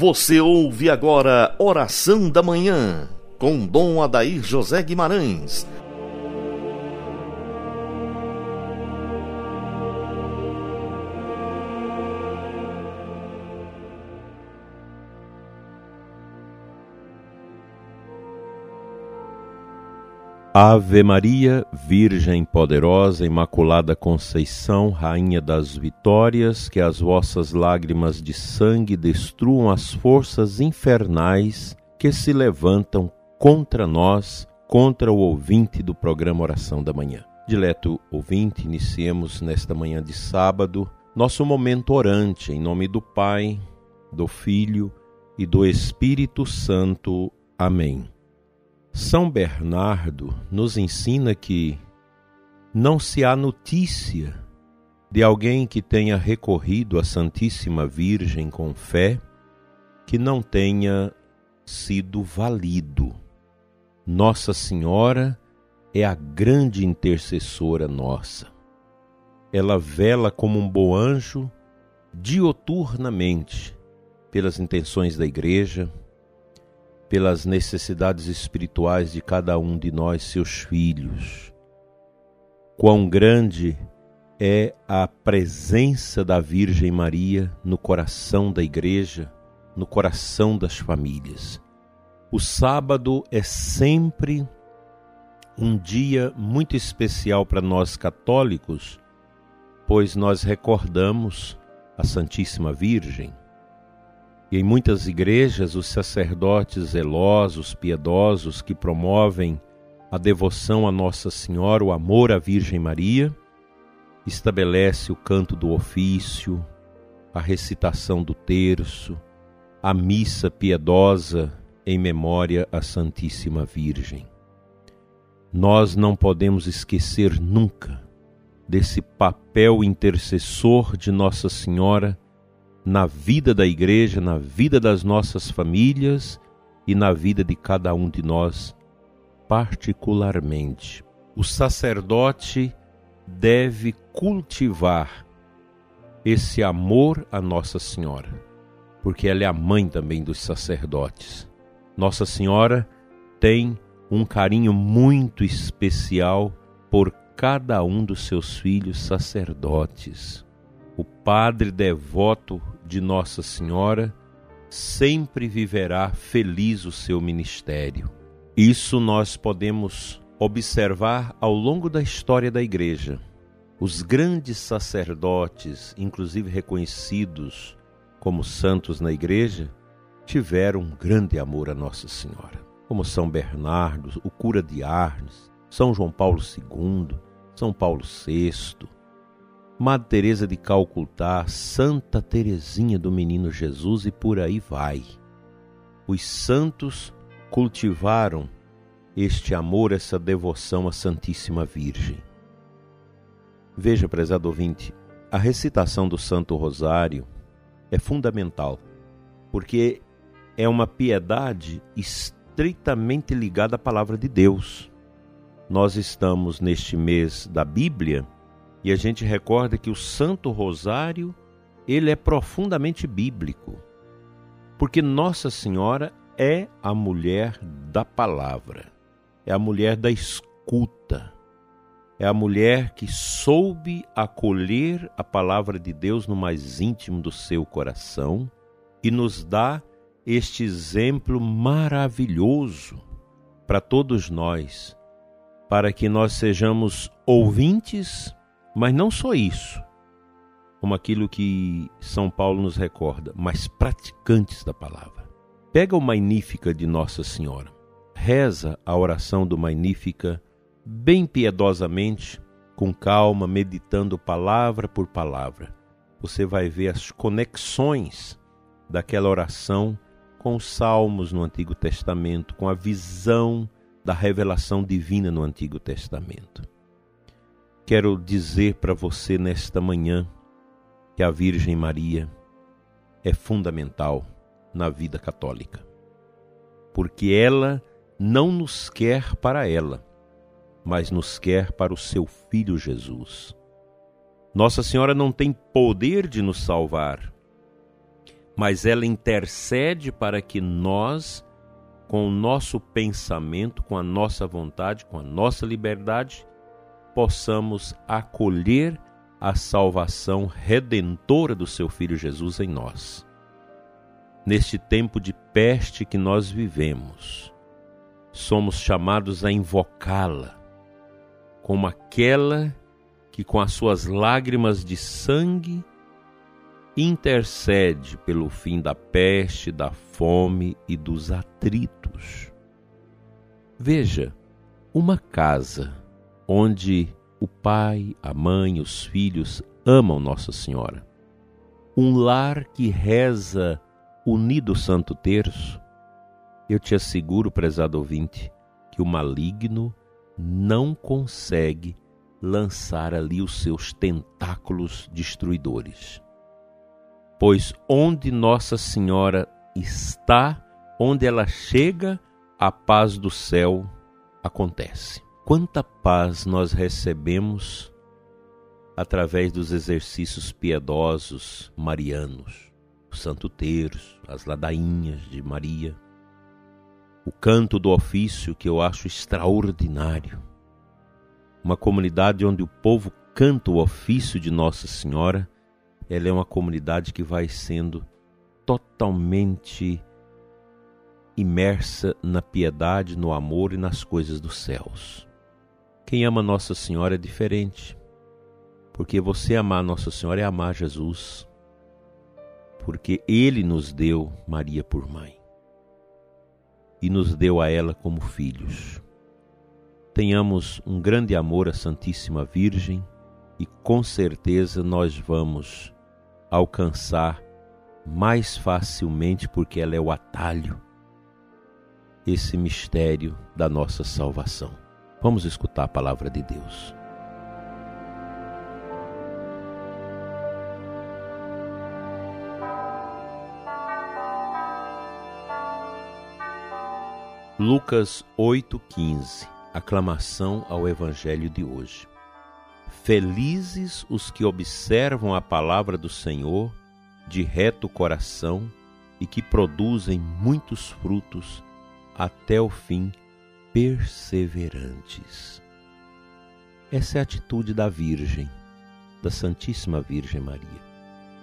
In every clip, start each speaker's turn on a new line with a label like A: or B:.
A: Você ouve agora Oração da Manhã, com Dom Adair José Guimarães.
B: Ave Maria, Virgem poderosa, Imaculada Conceição, Rainha das Vitórias, que as vossas lágrimas de sangue destruam as forças infernais que se levantam contra nós, contra o ouvinte do programa Oração da Manhã. Dileto ouvinte, iniciemos nesta manhã de sábado nosso momento orante, em nome do Pai, do Filho e do Espírito Santo. Amém. São Bernardo nos ensina que não se há notícia de alguém que tenha recorrido à Santíssima Virgem com fé que não tenha sido valido. Nossa Senhora é a grande intercessora nossa. Ela vela como um bom anjo dioturnamente pelas intenções da Igreja, pelas necessidades espirituais de cada um de nós, seus filhos. Quão grande é a presença da Virgem Maria no coração da igreja, no coração das famílias. O sábado é sempre um dia muito especial para nós católicos, pois nós recordamos a Santíssima Virgem, e em muitas igrejas, os sacerdotes zelosos, piedosos, que promovem a devoção a Nossa Senhora, o amor à Virgem Maria, estabelece o canto do ofício, a recitação do terço, a missa piedosa em memória à Santíssima Virgem. Nós não podemos esquecer nunca desse papel intercessor de Nossa Senhora na vida da igreja, na vida das nossas famílias e na vida de cada um de nós, particularmente. O sacerdote deve cultivar esse amor a Nossa Senhora, porque ela é a mãe também dos sacerdotes. Nossa Senhora tem um carinho muito especial por cada um dos seus filhos sacerdotes. O padre devoto de Nossa Senhora sempre viverá feliz o seu ministério. Isso nós podemos observar ao longo da história da Igreja. Os grandes sacerdotes, inclusive reconhecidos como santos na Igreja, tiveram um grande amor a Nossa Senhora, como São Bernardo, o cura de Arnes, São João Paulo II, São Paulo VI, Madre Teresa de Calcutá, Santa Teresinha do Menino Jesus e por aí vai. Os santos cultivaram este amor, essa devoção à Santíssima Virgem. Veja, prezado ouvinte, a recitação do Santo Rosário é fundamental, porque é uma piedade estreitamente ligada à palavra de Deus. Nós estamos neste mês da Bíblia e a gente recorda que o Santo Rosário, ele é profundamente bíblico. Porque Nossa Senhora é a mulher da palavra, é a mulher da escuta, é a mulher que soube acolher a palavra de Deus no mais íntimo do seu coração e nos dá este exemplo maravilhoso para todos nós, para que nós sejamos ouvintes mas não só isso, como aquilo que São Paulo nos recorda, mas praticantes da palavra. Pega o Magnífica de Nossa Senhora, reza a oração do Magnífica bem piedosamente, com calma, meditando palavra por palavra. Você vai ver as conexões daquela oração com os salmos no Antigo Testamento, com a visão da revelação divina no Antigo Testamento quero dizer para você nesta manhã que a Virgem Maria é fundamental na vida católica, porque ela não nos quer para ela, mas nos quer para o seu Filho Jesus. Nossa Senhora não tem poder de nos salvar, mas ela intercede para que nós, com o nosso pensamento, com a nossa vontade, com a nossa liberdade, possamos acolher a salvação redentora do seu Filho Jesus em nós. Neste tempo de peste que nós vivemos, somos chamados a invocá-la como aquela que, com as suas lágrimas de sangue, intercede pelo fim da peste, da fome e dos atritos. Veja, uma casa onde o pai, a mãe, os filhos amam Nossa Senhora. Um lar que reza unido o Santo Terço. Eu te asseguro, prezado ouvinte, que o maligno não consegue lançar ali os seus tentáculos destruidores. Pois onde Nossa Senhora está, onde ela chega, a paz do céu acontece. Quanta paz nós recebemos através dos exercícios piedosos marianos, o Santo Terço, as ladainhas de Maria, o canto do ofício que eu acho extraordinário. Uma comunidade onde o povo canta o ofício de Nossa Senhora ela é uma comunidade que vai sendo totalmente imersa na piedade, no amor e nas coisas dos céus. Quem ama Nossa Senhora é diferente, porque você amar Nossa Senhora é amar Jesus, porque Ele nos deu Maria por mãe e nos deu a ela como filhos. Tenhamos um grande amor à Santíssima Virgem e com certeza nós vamos alcançar mais facilmente, porque ela é o atalho, esse mistério da nossa salvação. Vamos escutar a palavra de Deus. Lucas 8,15 Aclamação ao Evangelho de hoje. Felizes os que observam a palavra do Senhor de reto coração e que produzem muitos frutos até o fim, perseverantes. Essa é a atitude da Virgem, da Santíssima Virgem Maria.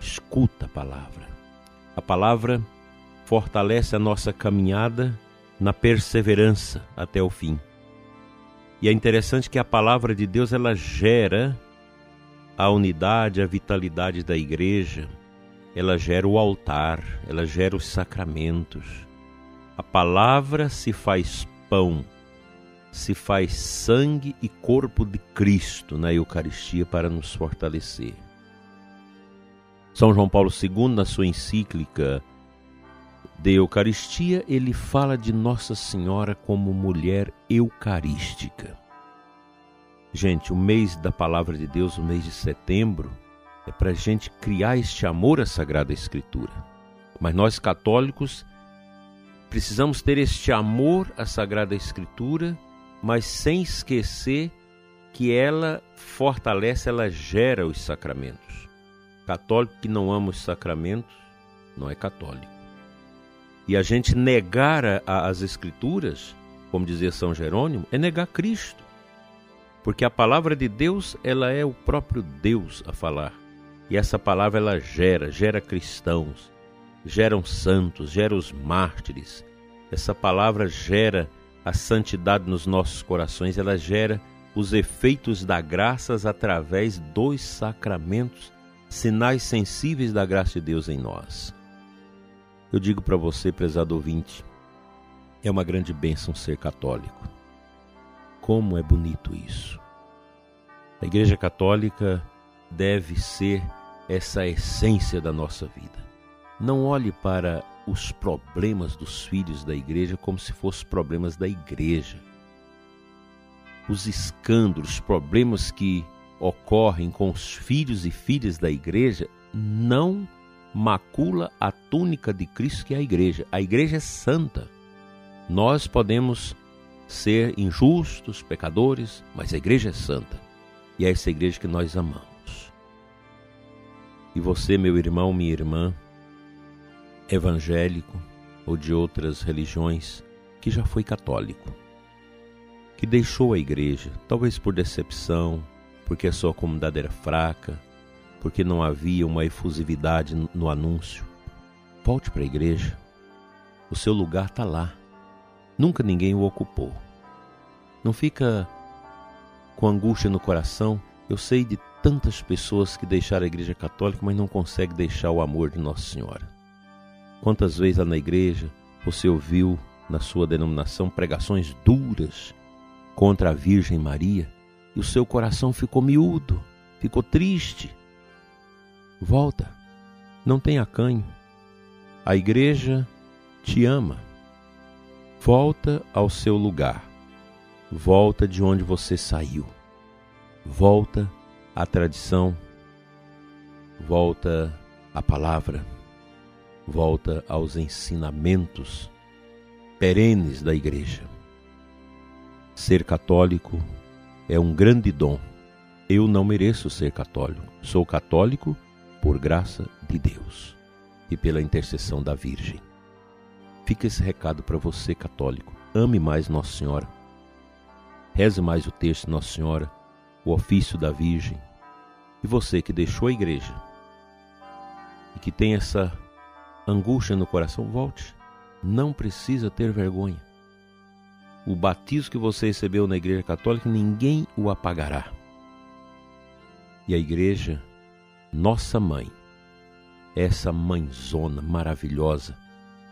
B: Escuta a palavra. A palavra fortalece a nossa caminhada na perseverança até o fim. E é interessante que a palavra de Deus ela gera a unidade, a vitalidade da igreja, ela gera o altar, ela gera os sacramentos. A palavra se faz pão, se faz sangue e corpo de Cristo na Eucaristia para nos fortalecer. São João Paulo II, na sua encíclica de Eucaristia, ele fala de Nossa Senhora como mulher eucarística. Gente, o mês da Palavra de Deus, o mês de setembro, é para a gente criar este amor à Sagrada Escritura. Mas nós católicos precisamos ter este amor à Sagrada Escritura, mas sem esquecer que ela fortalece, ela gera os sacramentos. Católico que não ama os sacramentos não é católico. E a gente negar a, as Escrituras, como dizia São Jerônimo, é negar Cristo. Porque a palavra de Deus, ela é o próprio Deus a falar. E essa palavra ela gera, gera cristãos, geram santos, gera os mártires. Essa palavra gera a santidade nos nossos corações, ela gera os efeitos da graças através dos sacramentos, sinais sensíveis da graça de Deus em nós. Eu digo para você, prezado ouvinte, é uma grande bênção ser católico. Como é bonito isso. A Igreja Católica deve ser essa essência da nossa vida. Não olhe para os problemas dos filhos da igreja como se fossem problemas da igreja. Os escândalos, os problemas que ocorrem com os filhos e filhas da igreja não macula a túnica de Cristo, que é a igreja. A igreja é santa. Nós podemos ser injustos, pecadores, mas a igreja é santa. E é essa igreja que nós amamos. E você, meu irmão, minha irmã, evangélico ou de outras religiões que já foi católico, que deixou a igreja, talvez por decepção, porque a sua comunidade era fraca, porque não havia uma efusividade no anúncio. Volte para a igreja. O seu lugar está lá. Nunca ninguém o ocupou. Não fica com angústia no coração. Eu sei de tantas pessoas que deixaram a igreja católica, mas não conseguem deixar o amor de Nossa Senhora. Quantas vezes lá na igreja você ouviu na sua denominação pregações duras contra a Virgem Maria e o seu coração ficou miúdo, ficou triste? Volta, não tenha canho. A igreja te ama. Volta ao seu lugar. Volta de onde você saiu. Volta à tradição. Volta à palavra. Volta aos ensinamentos perenes da igreja. Ser católico é um grande dom. Eu não mereço ser católico. Sou católico por graça de Deus e pela intercessão da Virgem. Fica esse recado para você, católico. Ame mais Nossa Senhora. Reze mais o texto de Nossa Senhora, o ofício da Virgem. E você que deixou a igreja e que tem essa angústia no coração, volte. Não precisa ter vergonha. O batismo que você recebeu na igreja católica, ninguém o apagará. E a igreja nossa mãe, essa mãezona maravilhosa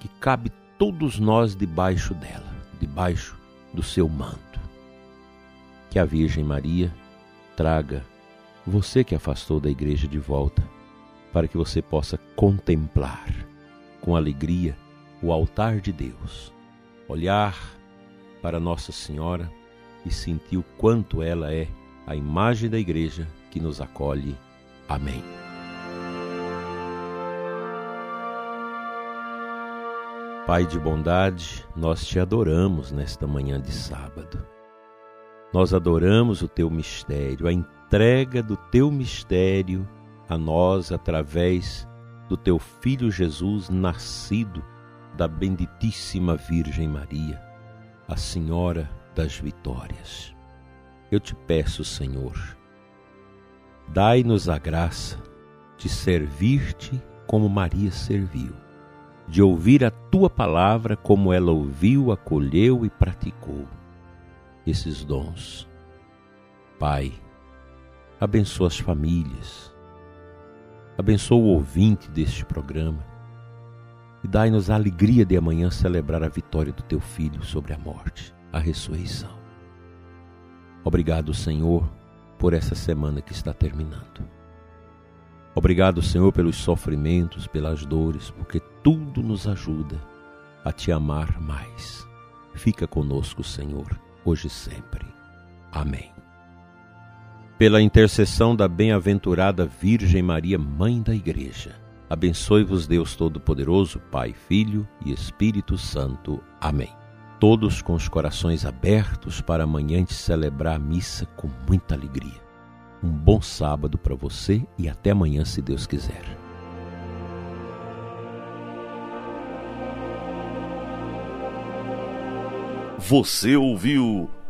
B: que cabe todos nós debaixo dela, debaixo do seu manto. Que a Virgem Maria traga você que afastou da igreja de volta, para que você possa contemplar com alegria o altar de Deus, olhar para Nossa Senhora e sentir o quanto ela é a imagem da igreja que nos acolhe Amém. Pai de bondade, nós te adoramos nesta manhã de sábado. Nós adoramos o teu mistério, a entrega do teu mistério a nós através do teu filho Jesus, nascido da benditíssima Virgem Maria, a Senhora das Vitórias. Eu te peço, Senhor, Dai-nos a graça de servir-te como Maria serviu, de ouvir a tua palavra como ela ouviu, acolheu e praticou esses dons. Pai, abençoa as famílias, abençoa o ouvinte deste programa e dai-nos a alegria de amanhã celebrar a vitória do teu filho sobre a morte, a ressurreição. Obrigado, Senhor por essa semana que está terminando. Obrigado, Senhor, pelos sofrimentos, pelas dores, porque tudo nos ajuda a te amar mais. Fica conosco, Senhor, hoje e sempre. Amém. Pela intercessão da bem-aventurada Virgem Maria, Mãe da Igreja, abençoe-vos Deus Todo-Poderoso, Pai, Filho e Espírito Santo. Amém todos com os corações abertos para amanhã de celebrar a missa com muita alegria. Um bom sábado para você e até amanhã, se Deus quiser.
A: Você ouviu